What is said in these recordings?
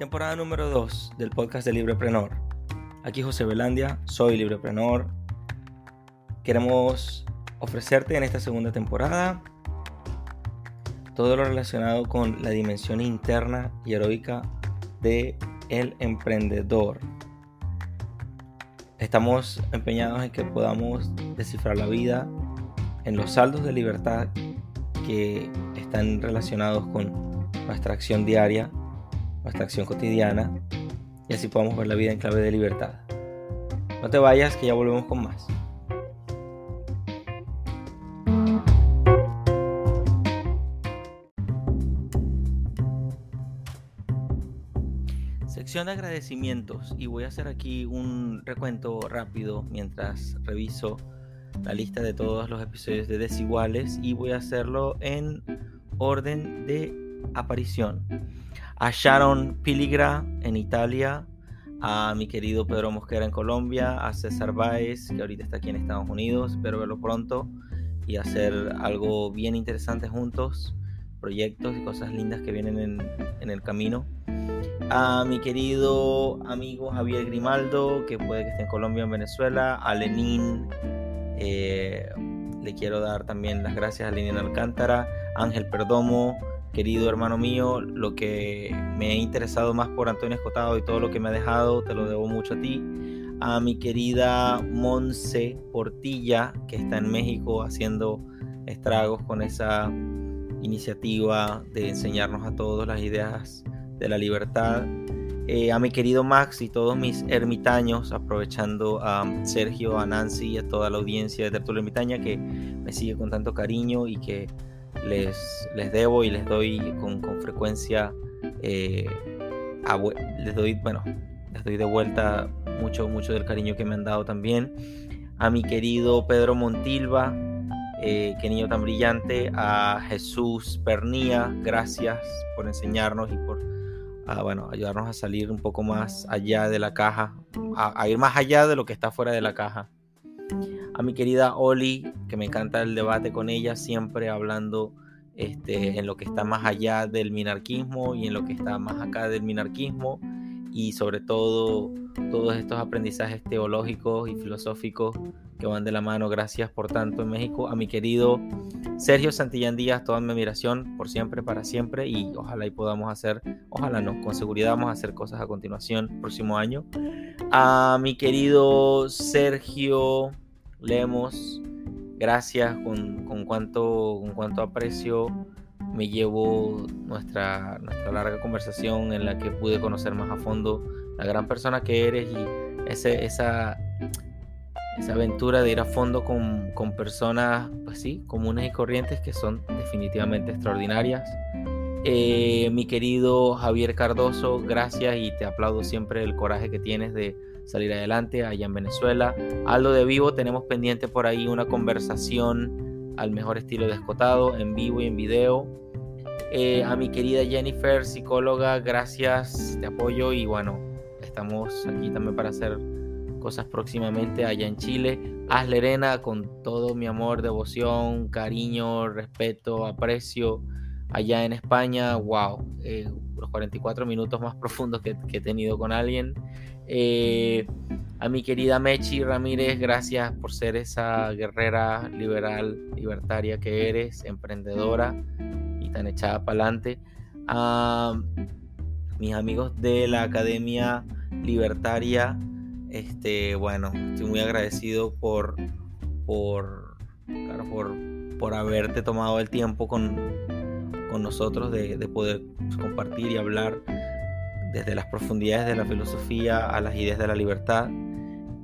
Temporada número 2 del podcast de Libreprenor. Aquí José Belandia, soy Libreprenor. Queremos ofrecerte en esta segunda temporada todo lo relacionado con la dimensión interna y heroica de emprendedor. Estamos empeñados en que podamos descifrar la vida en los saldos de libertad que están relacionados con nuestra acción diaria nuestra acción cotidiana y así podamos ver la vida en clave de libertad. No te vayas, que ya volvemos con más. Sección de agradecimientos y voy a hacer aquí un recuento rápido mientras reviso la lista de todos los episodios de Desiguales y voy a hacerlo en orden de aparición a Sharon Piligra en Italia, a mi querido Pedro Mosquera en Colombia, a César Báez, que ahorita está aquí en Estados Unidos, espero verlo pronto y hacer algo bien interesante juntos, proyectos y cosas lindas que vienen en, el camino. A mi querido amigo Javier Grimaldo, que puede que esté en Colombia en Venezuela, a Lenín, eh, le quiero dar también las gracias a Lenín Alcántara, Ángel Perdomo, querido hermano mío, lo que me he interesado más por Antonio Escotado y todo lo que me ha dejado, te lo debo mucho a ti. A mi querida Monse Portilla, que está en México haciendo estragos con esa iniciativa de enseñarnos a todos las ideas de la libertad. Eh, a mi querido Max y todos mis ermitaños, aprovechando a Sergio, a Nancy y a toda la audiencia de Tertulia Ermitaña que me sigue con tanto cariño y que les, les debo y les doy con, frecuencia, eh, les doy, bueno, les doy de vuelta mucho, mucho del cariño que me han dado también. A mi querido Pedro Montilva, eh, qué niño tan brillante, a Jesús Pernía, gracias por enseñarnos y por ah, bueno, ayudarnos a salir un poco más allá de la caja, a ir más allá de lo que está fuera de la caja a mi querida Oli, que me encanta el debate con ella, siempre hablando este, en lo que está más allá del minarquismo y en lo que está más acá del minarquismo y sobre todo todos estos aprendizajes teológicos y filosóficos que van de la mano. Gracias por tanto en México. A mi querido Sergio Santillán Díaz, toda mi admiración por siempre, para siempre y ojalá y podamos hacer, ojalá no, con seguridad vamos a hacer cosas a continuación, próximo año. A mi querido Sergio Lemos, gracias con, con, cuánto, con cuánto aprecio me llevo nuestra, nuestra larga conversación en la que pude conocer más a fondo la gran persona que eres y esa, esa aventura de ir a fondo con, con personas, pues sí, comunes y corrientes que son definitivamente extraordinarias. Eh, mi querido Javier Cardoso, gracias y te aplaudo siempre el coraje que tienes de salir adelante allá en Venezuela. Aldo de Vivo, tenemos pendiente por ahí una conversación al mejor estilo de escotado, en vivo y en video. Eh, a mi querida Jennifer, psicóloga, gracias, te apoyo y bueno, estamos aquí también para hacer cosas próximamente allá en Chile. A Lerena, con todo mi amor, devoción, cariño, respeto, aprecio. Allá en España, wow, eh, los 44 minutos más profundos que, que he tenido con alguien. Eh, a mi querida Mechi Ramírez, gracias por ser esa guerrera liberal, libertaria que eres, emprendedora y tan echada para adelante. A mis amigos de la Academia Libertaria, este, bueno, estoy muy agradecido por, por, por, por haberte tomado el tiempo con, con nosotros de, de poder compartir y hablar desde las profundidades de la filosofía a las ideas de la libertad.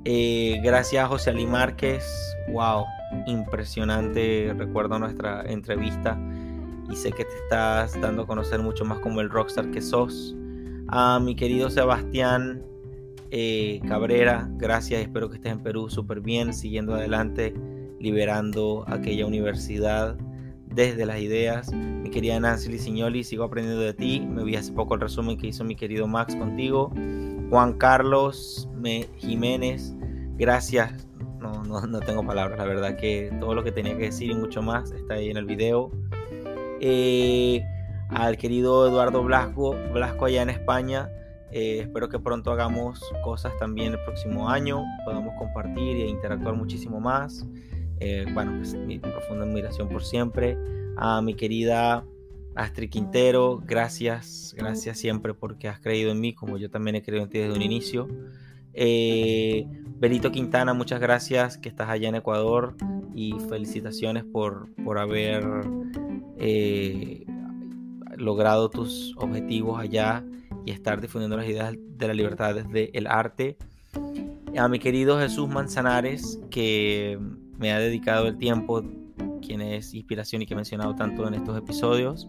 Eh, gracias a José Ali Márquez, wow, impresionante, recuerdo nuestra entrevista y sé que te estás dando a conocer mucho más como el rockstar que sos. A mi querido Sebastián eh, Cabrera, gracias, espero que estés en Perú súper bien, siguiendo adelante, liberando aquella universidad desde las ideas. Mi querida Nancy Lisignoli, sigo aprendiendo de ti. Me vi hace poco el resumen que hizo mi querido Max contigo. Juan Carlos Jiménez, gracias. No, no, no, tengo palabras, la verdad que todo lo que tenía que decir y mucho más está ahí en el video. Eh, al querido Eduardo Blasco, Blasco allá en España, Eh, espero que pronto hagamos cosas también el próximo año, podamos compartir e interactuar muchísimo más. Eh, bueno, pues mi profunda admiración por siempre. A mi querida Astrid Quintero, gracias, gracias siempre porque has creído en mí, como yo también he creído en ti desde un inicio. Eh, Quintana, muchas gracias que estás allá en Ecuador y felicitaciones por, por haber eh, logrado tus objetivos allá y estar difundiendo las ideas de la libertad desde el arte. A mi querido Jesús Manzanares, que me ha dedicado el tiempo, quien es inspiración y que he mencionado tanto en estos episodios.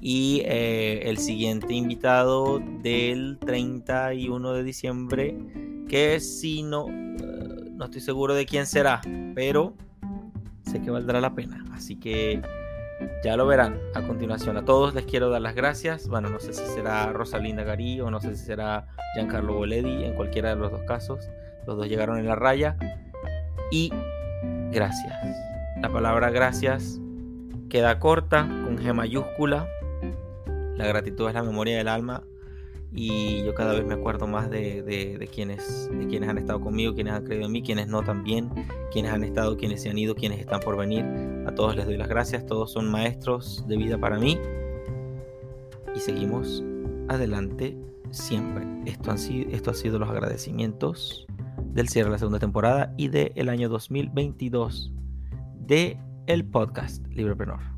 Y eh, el siguiente invitado del 31 de diciembre, que si no, eh, no estoy seguro de quién será, pero sé que valdrá la pena. Así que ya lo verán a continuación. A todos les quiero dar las gracias. Bueno, no sé si será Rosalinda Garí o no sé si será Giancarlo Boledi, en cualquiera de los dos casos. Los dos llegaron en la raya. Y gracias. La palabra gracias queda corta con G mayúscula. La gratitud es la memoria del alma y yo cada vez me acuerdo más de, quienes, de quienes han estado conmigo, quienes han creído en mí, quienes no también, quienes han estado, quienes se han ido, quienes están por venir. A todos les doy las gracias, todos son maestros de vida para mí y seguimos adelante siempre. Esto han sido, esto ha sido los agradecimientos del cierre de la segunda temporada y del año 2022 de el podcast Librepreneur.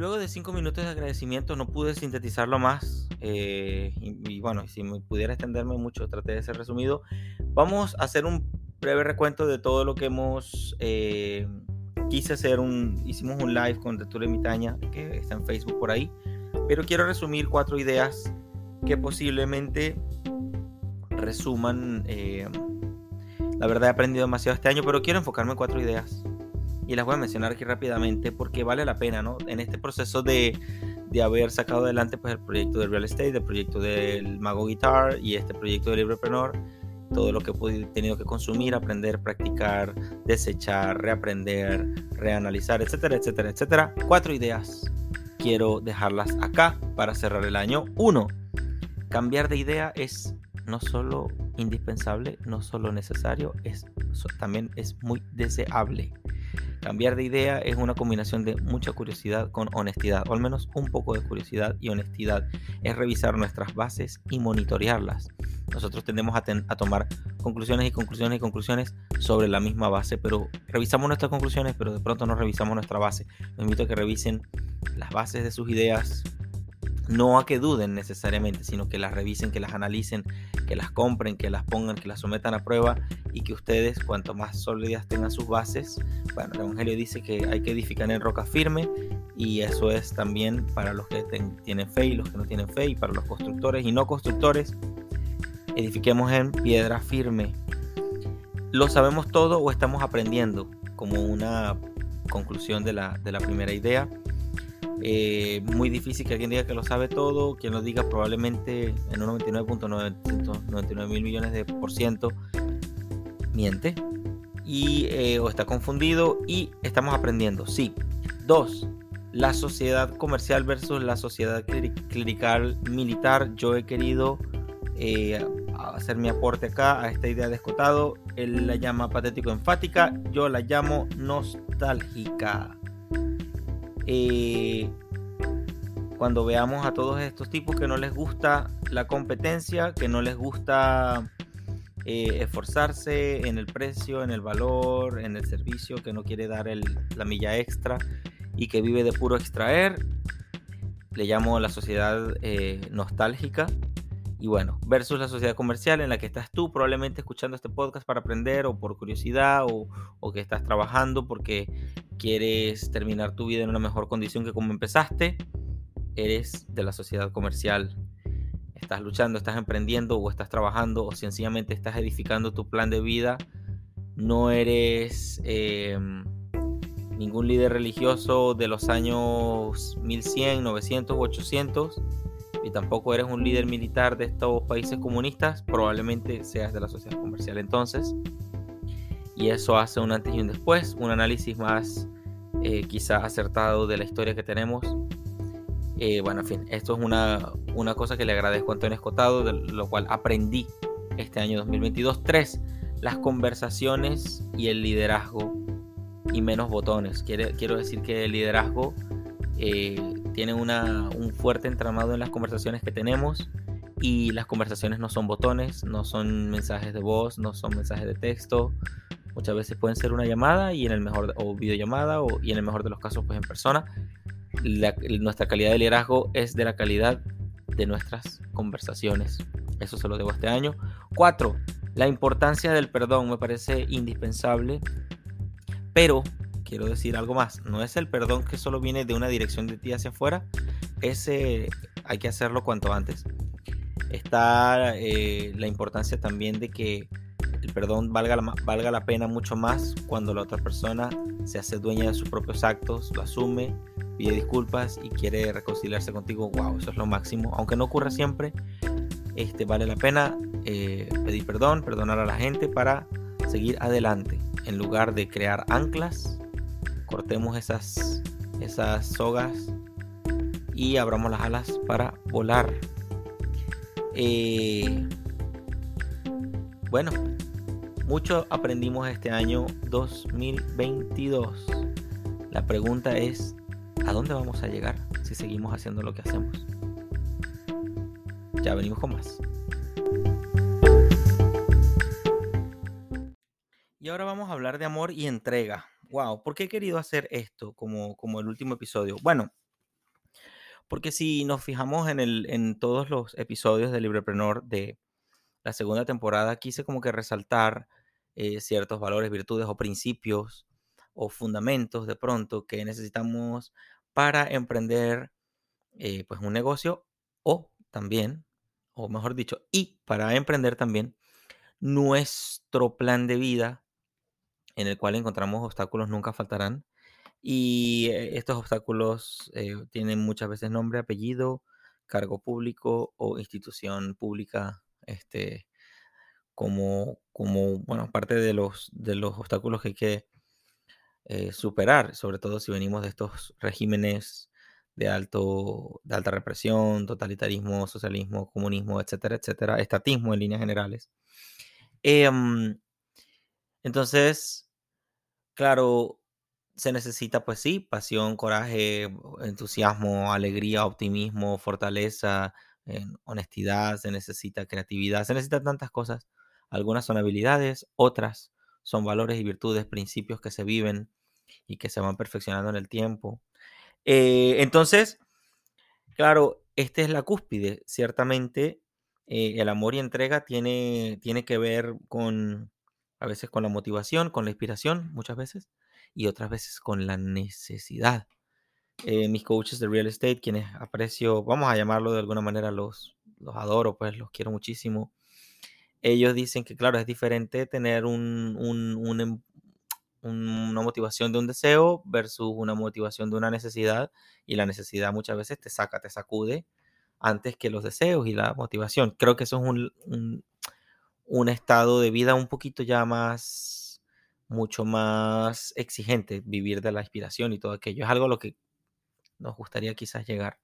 luego de cinco minutos de agradecimiento no pude sintetizarlo más. Eh, y, bueno, si me pudiera extenderme mucho, traté de ser resumido. Vamos a hacer un breve recuento de todo lo que hemos. Eh, quise hacer un. Hicimos un live con Lectura Mitaña, que está en Facebook por ahí. Pero quiero resumir cuatro ideas que posiblemente resuman. Eh, la verdad he aprendido demasiado este año, pero quiero enfocarme en cuatro ideas y las voy a mencionar aquí rápidamente porque vale la pena, ¿no? En este proceso de, de haber sacado adelante pues el proyecto de real estate, el proyecto del Mago Guitar y este proyecto de Librepreneur, todo lo que he tenido que consumir, aprender, practicar, desechar, reaprender, reanalizar, etcétera, etcétera, etcétera. Cuatro ideas. Quiero dejarlas acá para cerrar el año. Uno, cambiar de idea es no solo indispensable, no solo necesario, es, también es muy deseable. Cambiar de idea es una combinación de mucha curiosidad con honestidad, o al menos un poco de curiosidad y honestidad. Es revisar nuestras bases y monitorearlas. Nosotros tendemos a, a, tomar conclusiones y conclusiones y conclusiones sobre la misma base, pero revisamos nuestras conclusiones, pero de pronto no revisamos nuestra base. Los invito a que revisen las bases de sus ideas, no a que duden necesariamente, sino que las revisen, que las analicen, que las compren, que las pongan, que las sometan a prueba y que ustedes, cuanto más sólidas tengan sus bases, bueno, el Evangelio dice que hay que edificar en roca firme y eso es también para los que tienen fe y los que no tienen fe y para los constructores y no constructores, edifiquemos en piedra firme. ¿Lo sabemos todo o estamos aprendiendo? Como una conclusión de la, de la primera idea. Eh, muy difícil que alguien diga que lo sabe todo, quien lo diga probablemente en un 99.99 mil millones de por ciento miente y eh, o está confundido y estamos aprendiendo. Sí. Dos, la sociedad comercial versus la sociedad clerical militar. Yo he querido eh, hacer mi aporte acá a esta idea de escotado. Él la llama patético enfática, yo la llamo nostálgica. Eh, cuando veamos a todos estos tipos que no les gusta la competencia, que no les gusta eh, esforzarse en el precio, en el valor, en el servicio, que no quiere dar la milla extra y que vive de puro extraer, le llamo la sociedad eh, nostálgica. Y bueno, versus la sociedad comercial en la que estás tú probablemente escuchando este podcast para aprender o por curiosidad o, o que estás trabajando porque quieres terminar tu vida en una mejor condición que como empezaste, eres de la sociedad comercial. Estás luchando, estás emprendiendo o estás trabajando o sencillamente estás edificando tu plan de vida. No eres em, ningún líder religioso de los años 1100, 900 u 800 y tampoco eres un líder militar de estos países comunistas, probablemente seas de la sociedad comercial entonces y eso hace un antes y un después, un análisis más eh, quizá acertado de la historia que tenemos. Eh, bueno, en fin, esto es una, una cosa que le agradezco a Antonio Escotado, de lo cual aprendí este año 2022. Tres, las conversaciones y el liderazgo y menos botones. quiero decir que el liderazgo eh, tiene una, un fuerte entramado en las conversaciones que tenemos y las conversaciones no son botones, no son mensajes de voz, no son mensajes de texto. Muchas veces pueden ser una llamada y en el mejor o videollamada o, y en el mejor de los casos pues en persona. nuestra calidad de liderazgo es de la calidad de nuestras conversaciones. Eso se lo debo este año. Cuatro, la importancia del perdón me parece indispensable, pero quiero decir algo más. No es el perdón que solo viene de una dirección de ti hacia afuera. Ese hay que hacerlo cuanto antes. Está eh, la importancia también de que el perdón valga la, valga la pena mucho más cuando la otra persona se hace dueña de sus propios actos, lo asume, pide disculpas y quiere reconciliarse contigo. Wow, eso es lo máximo. Aunque no ocurra siempre, este, vale la pena eh, pedir perdón, perdonar a la gente para seguir adelante. En lugar de crear anclas, cortemos esas, esas sogas y abramos las alas para volar. Eh, bueno, mucho aprendimos este año 2022. La pregunta es, ¿a dónde vamos a llegar si seguimos haciendo lo que hacemos? Ya venimos con más. Y ahora vamos a hablar de amor y entrega. Wow, ¿por qué he querido hacer esto como, como el último episodio? Bueno, porque si nos fijamos en, el, en todos los episodios de Librepreneur de la segunda temporada, quise como que resaltar eh, ciertos valores, virtudes o principios o fundamentos de pronto que necesitamos para emprender eh, pues un negocio o también o mejor dicho, y para emprender también nuestro plan de vida en el cual encontramos obstáculos nunca faltarán. Y eh, estos obstáculos eh, tienen muchas veces nombre, apellido, cargo público o institución pública, este, como, como bueno, parte de los, de los obstáculos que hay que eh, superar, sobre todo si venimos de estos regímenes de, alto, de alta represión, totalitarismo, socialismo, comunismo, etcétera, etcétera, estatismo en líneas generales. Em, entonces, claro, se necesita, pues sí, pasión, coraje, entusiasmo, alegría, optimismo, fortaleza, honestidad, se necesita creatividad, se necesitan tantas cosas. Algunas son habilidades, otras son valores y virtudes, principios que se viven y que se van perfeccionando en el tiempo. Eh, entonces, claro, esta es la cúspide. Ciertamente, eh, el amor y entrega tiene, tiene que ver con, a veces con la motivación, con la inspiración, muchas veces, y otras veces con la necesidad. Eh, mis coaches de real estate, quienes aprecio, vamos a llamarlo de alguna manera, los, los adoro, pues los quiero muchísimo. Ellos dicen que, claro, es diferente tener un, un, em, una motivación de un deseo versus una motivación de una necesidad y la necesidad muchas veces te saca, te sacude antes que los deseos y la motivación. Creo que eso es un, un, estado de vida un poquito ya más, mucho más exigente, vivir de la inspiración y todo aquello. Es algo a lo que nos gustaría quizás llegar.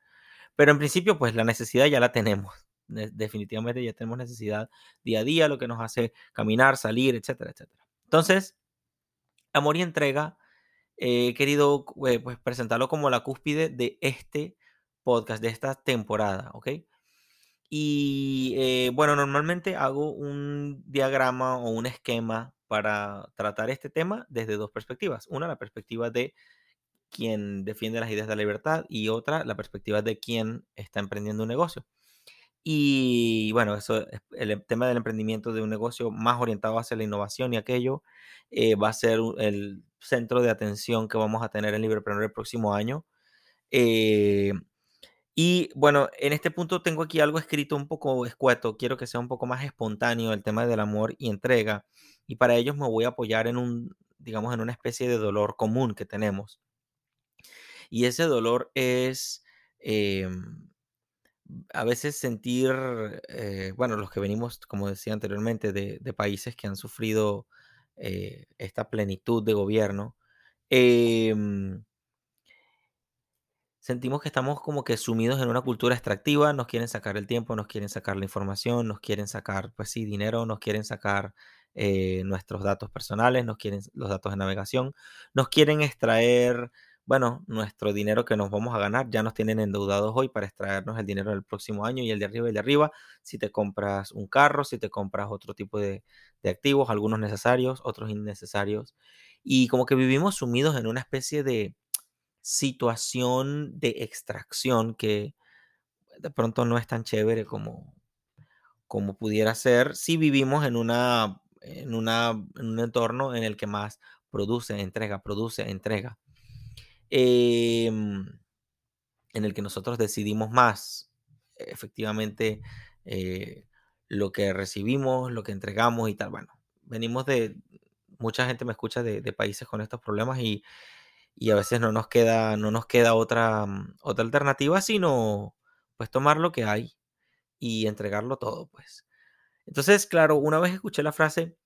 Pero en principio, pues la necesidad ya la tenemos. definitivamente ya tenemos necesidad día a día, lo que nos hace caminar, salir, etcétera, etcétera. Entonces, Amor y Entrega, he querido eh, pues, presentarlo como la cúspide de este podcast, de esta temporada, ¿ok? Y eh, bueno, normalmente hago un diagrama o un esquema para tratar este tema desde dos perspectivas. Una, la perspectiva de quien defiende las ideas de la libertad y otra, la perspectiva de quien está emprendiendo un negocio. Y bueno, eso, el tema del emprendimiento de un negocio más orientado hacia la innovación y aquello eh, va a ser el centro de atención que vamos a tener en Librepreneur el próximo año. Eh, y bueno, en este punto tengo aquí algo escrito un poco escueto, quiero que sea un poco más espontáneo el tema del amor y entrega. Y para ellos me voy a apoyar en un, digamos, en una especie de dolor común que tenemos. Y ese dolor es... Em, a veces sentir, eh, bueno, los que venimos, como decía anteriormente, de, países que han sufrido eh, esta plenitud de gobierno, em, sentimos que estamos como que sumidos en una cultura extractiva, nos quieren sacar el tiempo, nos quieren sacar la información, nos quieren sacar, pues sí, dinero, nos quieren sacar eh, nuestros datos personales, nos quieren los datos de navegación, nos quieren extraer, bueno, nuestro dinero que nos vamos a ganar, ya nos tienen endeudados hoy para extraernos el dinero del próximo año y el de arriba y el de arriba, si te compras un carro, si te compras otro tipo de, de activos, algunos necesarios, otros innecesarios, y como que vivimos sumidos en una especie de situación de extracción que de pronto no es tan chévere como, como pudiera ser si vivimos en, una, en, una, en un entorno en el que más produce, entrega, produce, entrega. Em, en el que nosotros decidimos más efectivamente eh, lo que recibimos, lo que entregamos y tal. Bueno, venimos de, mucha gente me escucha de, de países con estos problemas y y a veces no nos queda, no nos queda otra, mm, otra alternativa sino pues tomar lo que hay y entregarlo todo, pues. Entonces, claro, una vez escuché la frase,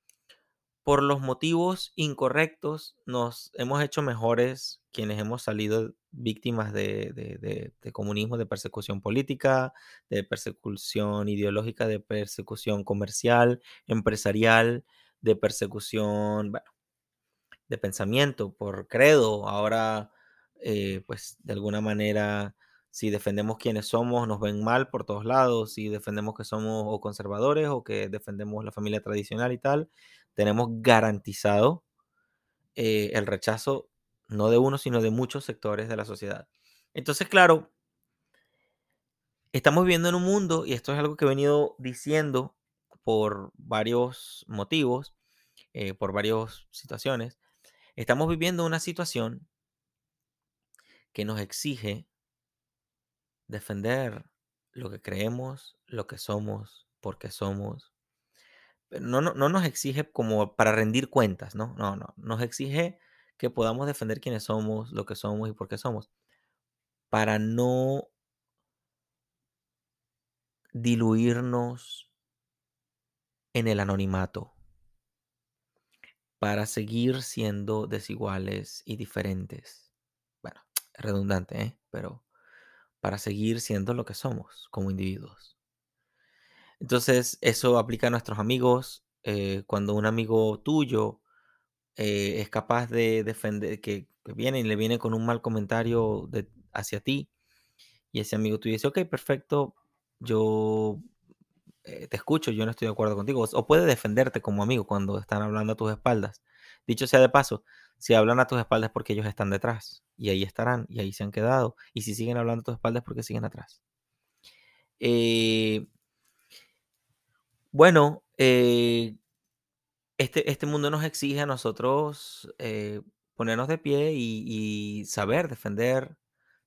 por los motivos incorrectos nos hemos hecho mejores quienes hemos salido víctimas de, de, de comunismo, de persecución política, de persecución ideológica, de persecución comercial, empresarial, de persecución, bueno, de pensamiento, por credo. Ahora, eh, pues de alguna manera, si defendemos quienes somos, nos ven mal por todos lados. Si defendemos que somos conservadores o que defendemos la familia tradicional y tal, tenemos garantizado eh, el rechazo no de uno, sino de muchos sectores de la sociedad. Entonces, claro, estamos viviendo en un mundo, y esto es algo que he venido diciendo por varios motivos, eh, por varias situaciones, Estamos viviendo una situación que nos exige defender lo que creemos, lo que somos, porque somos. no, no, no nos exige como para rendir cuentas, ¿no? No, no. Nos exige que podamos defender quiénes somos, lo que somos y por qué somos. Para no diluirnos en el anonimato para seguir siendo desiguales y diferentes. Bueno, redundante, ¿eh? pero para seguir siendo lo que somos como individuos. Entonces, eso aplica a nuestros amigos. Eh, cuando un amigo tuyo eh, es capaz de defender, que, viene y le viene con un mal comentario hacia ti, y ese amigo tuyo dice, ok, perfecto, yo eh, te escucho, yo no estoy de acuerdo contigo. O puede defenderte como amigo cuando están hablando a tus espaldas. Dicho sea de paso, si hablan a tus espaldas es porque ellos están detrás. Y ahí estarán, y ahí se han quedado. Y si siguen hablando a tus espaldas es porque siguen atrás. Eh, bueno, eh, este, este, mundo nos exige a nosotros ponernos de pie y saber defender,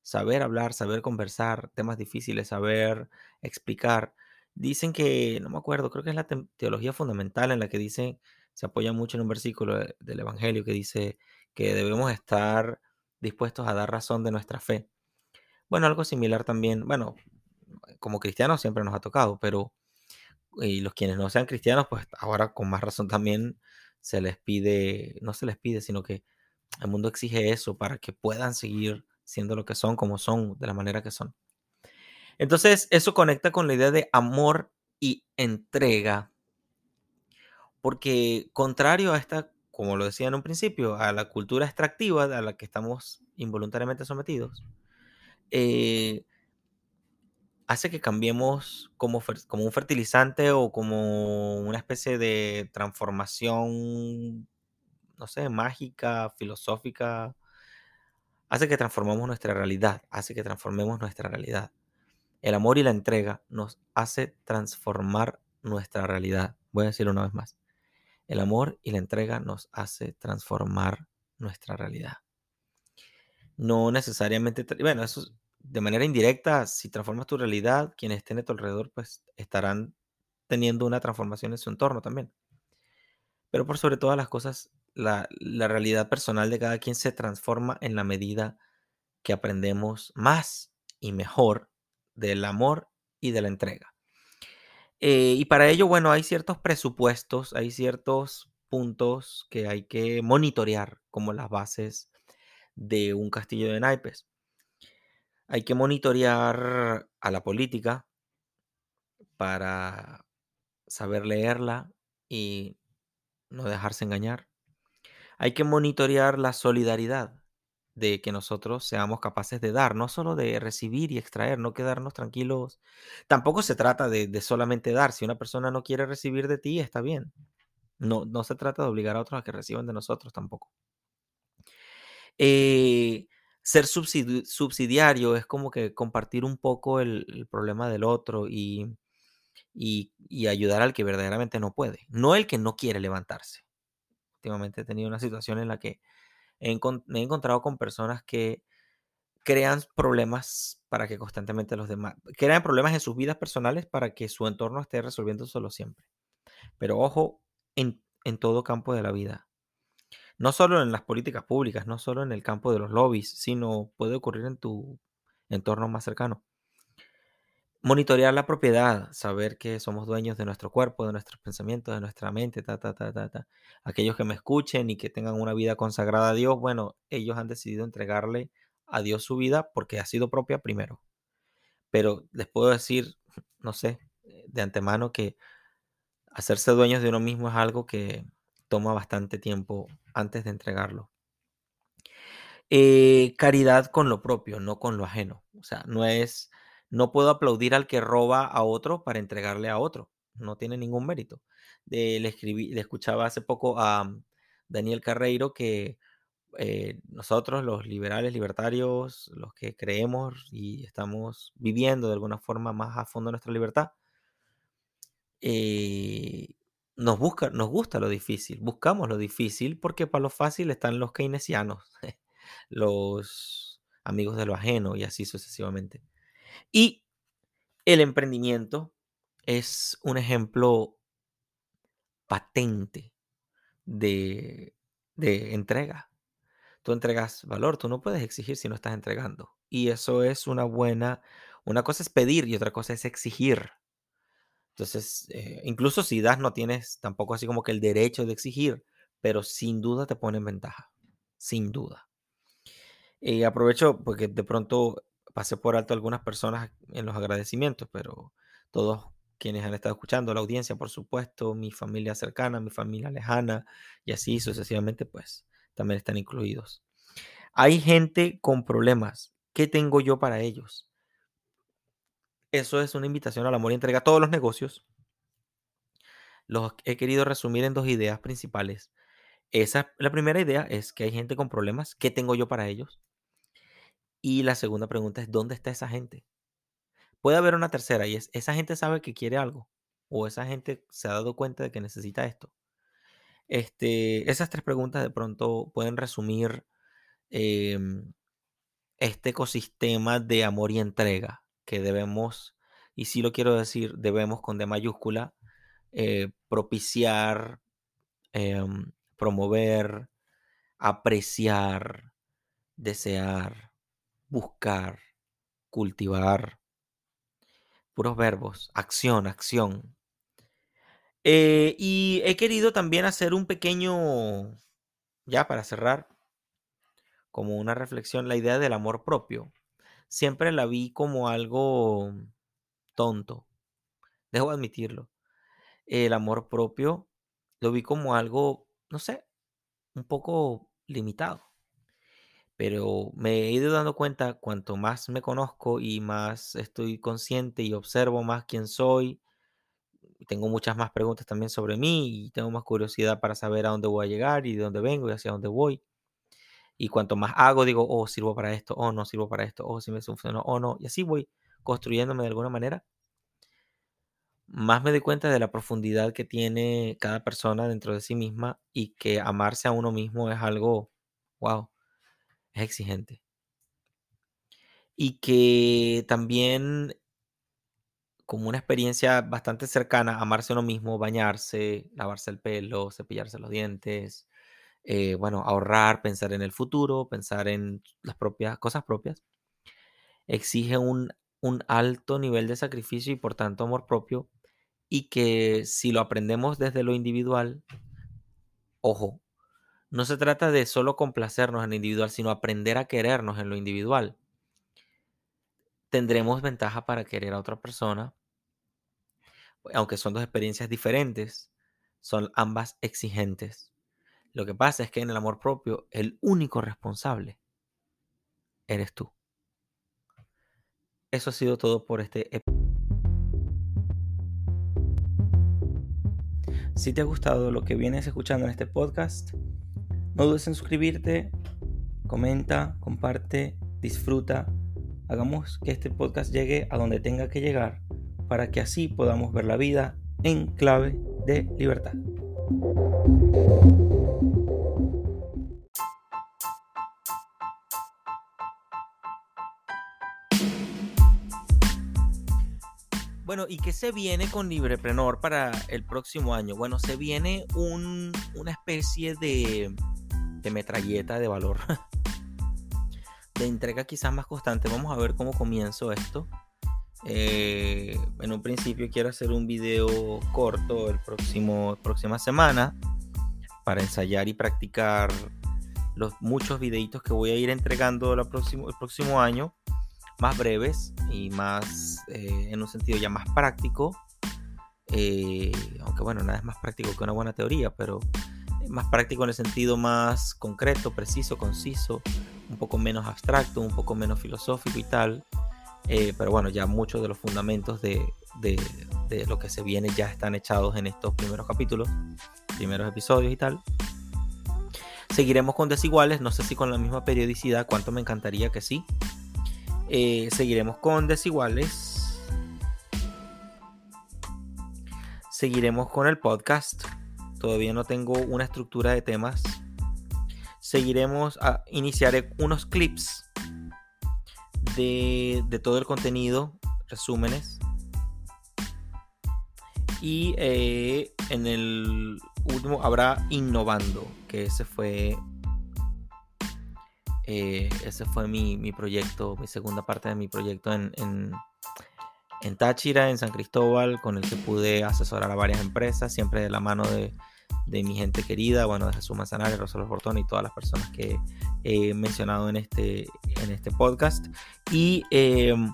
saber hablar, saber conversar temas difíciles, saber explicar. Dicen que, no me acuerdo, creo que es la teología fundamental en la que dice, se apoya mucho en un versículo del Evangelio que dice que debemos estar dispuestos a dar razón de nuestra fe. Bueno, algo similar también, bueno, como cristianos siempre nos ha tocado, pero y los quienes no sean cristianos, pues ahora con más razón también se les pide, no se les pide, sino que el mundo exige eso para que puedan seguir siendo lo que son, como son, de la manera que son. Entonces, eso conecta con la idea de amor y entrega, porque contrario a esta, como lo decía en un principio, a la cultura extractiva a la que estamos involuntariamente sometidos, eh, hace que cambiemos como, como un fertilizante o como una especie de transformación, no sé, mágica, filosófica, hace que transformemos nuestra realidad, hace que transformemos nuestra realidad. El amor y la entrega nos hace transformar nuestra realidad. Voy a decirlo una vez más. El amor y la entrega nos hace transformar nuestra realidad. No necesariamente, bueno, eso de manera indirecta, si transformas tu realidad, quienes estén a tu alrededor, pues estarán teniendo una transformación en su entorno también. Pero por sobre todas las cosas, la, la realidad personal de cada quien se transforma en la medida que aprendemos más y mejor del amor y de la entrega. Eh, y para ello, bueno, hay ciertos presupuestos, hay ciertos puntos que hay que monitorear como las bases de un castillo de naipes. Hay que monitorear a la política para saber leerla y no dejarse engañar. Hay que monitorear la solidaridad de que nosotros seamos capaces de dar, no solo de recibir y extraer, no quedarnos tranquilos. Tampoco se trata de, solamente dar. Si una persona no quiere recibir de ti, está bien. No, no se trata de obligar a otros a que reciban de nosotros tampoco. Eh, ser subsidiario es como que compartir un poco el, problema del otro y, y, ayudar al que verdaderamente no puede, no el que no quiere levantarse. Últimamente he tenido una situación en la que me he encontrado con personas que crean problemas para que constantemente los demás, crean problemas en sus vidas personales para que su entorno esté resolviendo solo siempre. Pero ojo, en, en todo campo de la vida. No solo en las políticas públicas, no solo en el campo de los lobbies, sino puede ocurrir en tu entorno más cercano. Monitorear la propiedad, saber que somos dueños de nuestro cuerpo, de nuestros pensamientos, de nuestra mente, ta, ta, ta, ta, ta. Aquellos que me escuchen y que tengan una vida consagrada a Dios, bueno, ellos han decidido entregarle a Dios su vida porque ha sido propia primero. Pero les puedo decir, no sé, de antemano que hacerse dueños de uno mismo es algo que toma bastante tiempo antes de entregarlo. Eh, caridad con lo propio, no con lo ajeno. O sea, no es no puedo aplaudir al que roba a otro para entregarle a otro. No tiene ningún mérito. le, escribí, le escuchaba hace poco a Daniel Carreiro que eh, nosotros, los liberales, libertarios, los que creemos y estamos viviendo de alguna forma más a fondo nuestra libertad, eh, nos, busca, nos gusta lo difícil, buscamos lo difícil porque para lo fácil están los keynesianos, los amigos de lo ajeno y así sucesivamente. Y el emprendimiento es un ejemplo patente de, entrega. Tú entregas valor, tú no puedes exigir si no estás entregando. Y eso es una buena, una cosa es pedir y otra cosa es exigir. Entonces, eh, incluso si das, no tienes tampoco así como que el derecho de exigir, pero sin duda te pone en ventaja, sin duda. Y aprovecho porque de pronto pasé por alto algunas personas en los agradecimientos, pero todos quienes han estado escuchando, la audiencia, por supuesto, mi familia cercana, mi familia lejana y así sucesivamente, pues también están incluidos. Hay gente con problemas. ¿Qué tengo yo para ellos? Eso es una invitación al amor y entrega a todos los negocios. Los he querido resumir en dos ideas principales. Esa, la primera idea es que hay gente con problemas. ¿Qué tengo yo para ellos? Y la segunda pregunta es, ¿dónde está esa gente? Puede haber una tercera y es, ¿esa gente sabe que quiere algo? ¿O esa gente se ha dado cuenta de que necesita esto? Este, esas tres preguntas de pronto pueden resumir em, este ecosistema de amor y entrega que debemos, y si lo quiero decir, debemos con D mayúscula, eh, propiciar, em, promover, apreciar, desear, buscar, cultivar. Puros verbos, acción, acción. Eh, y he querido también hacer un pequeño, ya para cerrar, como una reflexión, la idea del amor propio. Siempre la vi como algo tonto, debo admitirlo. El amor propio lo vi como algo, no sé, un poco limitado pero me he ido dando cuenta cuanto más me conozco y más estoy consciente y observo más quién soy, tengo muchas más preguntas también sobre mí y tengo más curiosidad para saber a dónde voy a llegar y de dónde vengo y hacia dónde voy. Y cuanto más hago, digo, oh, sirvo para esto, oh, no sirvo para esto, oh, si me funciona, o oh, no. Y así voy construyéndome de alguna manera. Más me doy cuenta de la profundidad que tiene cada persona dentro de sí misma y que amarse a uno mismo es algo, wow, es exigente. Y que también como una experiencia bastante cercana, amarse uno mismo, bañarse, lavarse el pelo, cepillarse los dientes, eh, bueno, ahorrar, pensar en el futuro, pensar en las propias cosas propias, exige un, un alto nivel de sacrificio y por tanto amor propio y que si lo aprendemos desde lo individual, Ojo, no se trata de solo complacernos en lo individual, sino aprender a querernos en lo individual. Tendremos ventaja para querer a otra persona, aunque son dos experiencias diferentes, son ambas exigentes. Lo que pasa es que en el amor propio, el único responsable eres tú. Eso ha sido todo por este episodio. Si te ha gustado lo que vienes escuchando en este podcast, no dudes en suscribirte, comenta, comparte, disfruta. Hagamos que este podcast llegue a donde tenga que llegar para que así podamos ver la vida en clave de libertad. Bueno, ¿y qué se viene con Libreprenor para el próximo año? Bueno, se viene una especie de, de metralleta de valor, de entrega quizás más constante. Vamos a ver cómo comienzo esto. Eh, en un principio quiero hacer un video corto el próximo próxima semana para ensayar y practicar los muchos videitos que voy a ir entregando el próximo, el próximo año más breves y más eh, en un sentido ya más práctico. Eh, aunque bueno, nada es más práctico que una buena teoría, pero más práctico en el sentido más concreto, preciso, conciso, un poco menos abstracto, un poco menos filosófico y tal. Eh, pero bueno, ya muchos de los fundamentos de, de, de, lo que se viene ya están echados en estos primeros capítulos, primeros episodios y tal. Seguiremos con desiguales, no sé si con la misma periodicidad, cuánto me encantaría que sí. Eh, seguiremos con desiguales. Seguiremos con el podcast. Todavía no tengo una estructura de temas. Seguiremos a iniciar unos clips de, todo el contenido, resúmenes. Y eh, en el último habrá Innovando, que ese fue eh, ese fue mi, proyecto, mi segunda parte de mi proyecto en, en, Táchira, en San Cristóbal, con el que pude asesorar a varias empresas, siempre de la mano de, mi gente querida, bueno, de Jesús Manzanares, Rosario Fortón y todas las personas que he mencionado en este, en este podcast. Y em,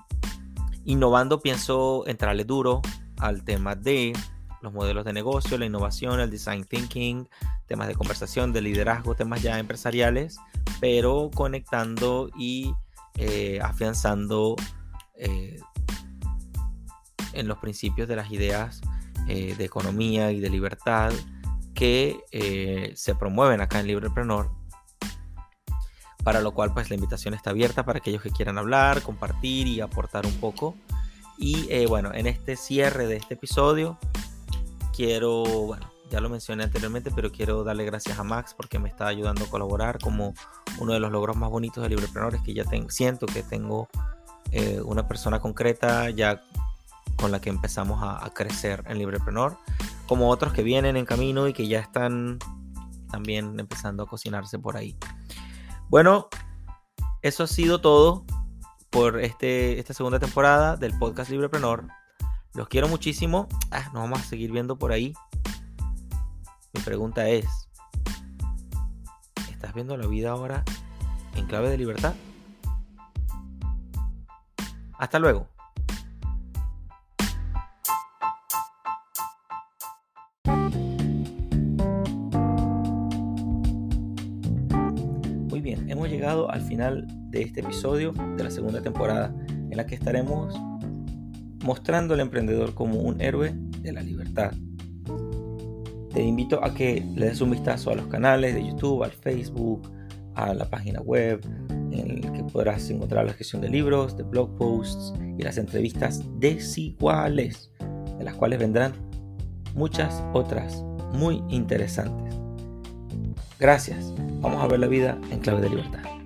innovando, pienso entrarle duro al tema de los modelos de negocio, la innovación, el design thinking, temas de conversación, de liderazgo, temas ya empresariales, pero conectando y eh, afianzando eh, en los principios de las ideas eh, de economía y de libertad que se promueven acá en Librepreneur. Para lo cual, pues la invitación está abierta para aquellos que quieran hablar, compartir y aportar un poco. Y bueno, en este cierre de este episodio, quiero, bueno, ya lo mencioné anteriormente, pero quiero darle gracias a Max porque me está ayudando a colaborar como uno de los logros más bonitos de Librepreneur es que ya tengo, siento que tengo eh, una persona concreta ya con la que empezamos a, crecer en Librepreneur, como otros que vienen en camino y que ya están también empezando a cocinarse por ahí. Bueno, eso ha sido todo por este, esta segunda temporada del podcast Librepreneur. Los quiero muchísimo. Ah, nos vamos a seguir viendo por ahí. Mi pregunta es, ¿estás viendo la vida ahora en clave de libertad? Hasta luego. Al final de este episodio de la segunda temporada en la que estaremos mostrando al emprendedor como un héroe de la libertad. Te invito a que le des un vistazo a los canales de YouTube, al Facebook, a la página web, en el que podrás encontrar la gestión de libros, de blog posts y las entrevistas desiguales, de las cuales vendrán muchas otras muy interesantes. Gracias. Vamos a ver la vida en clave de libertad.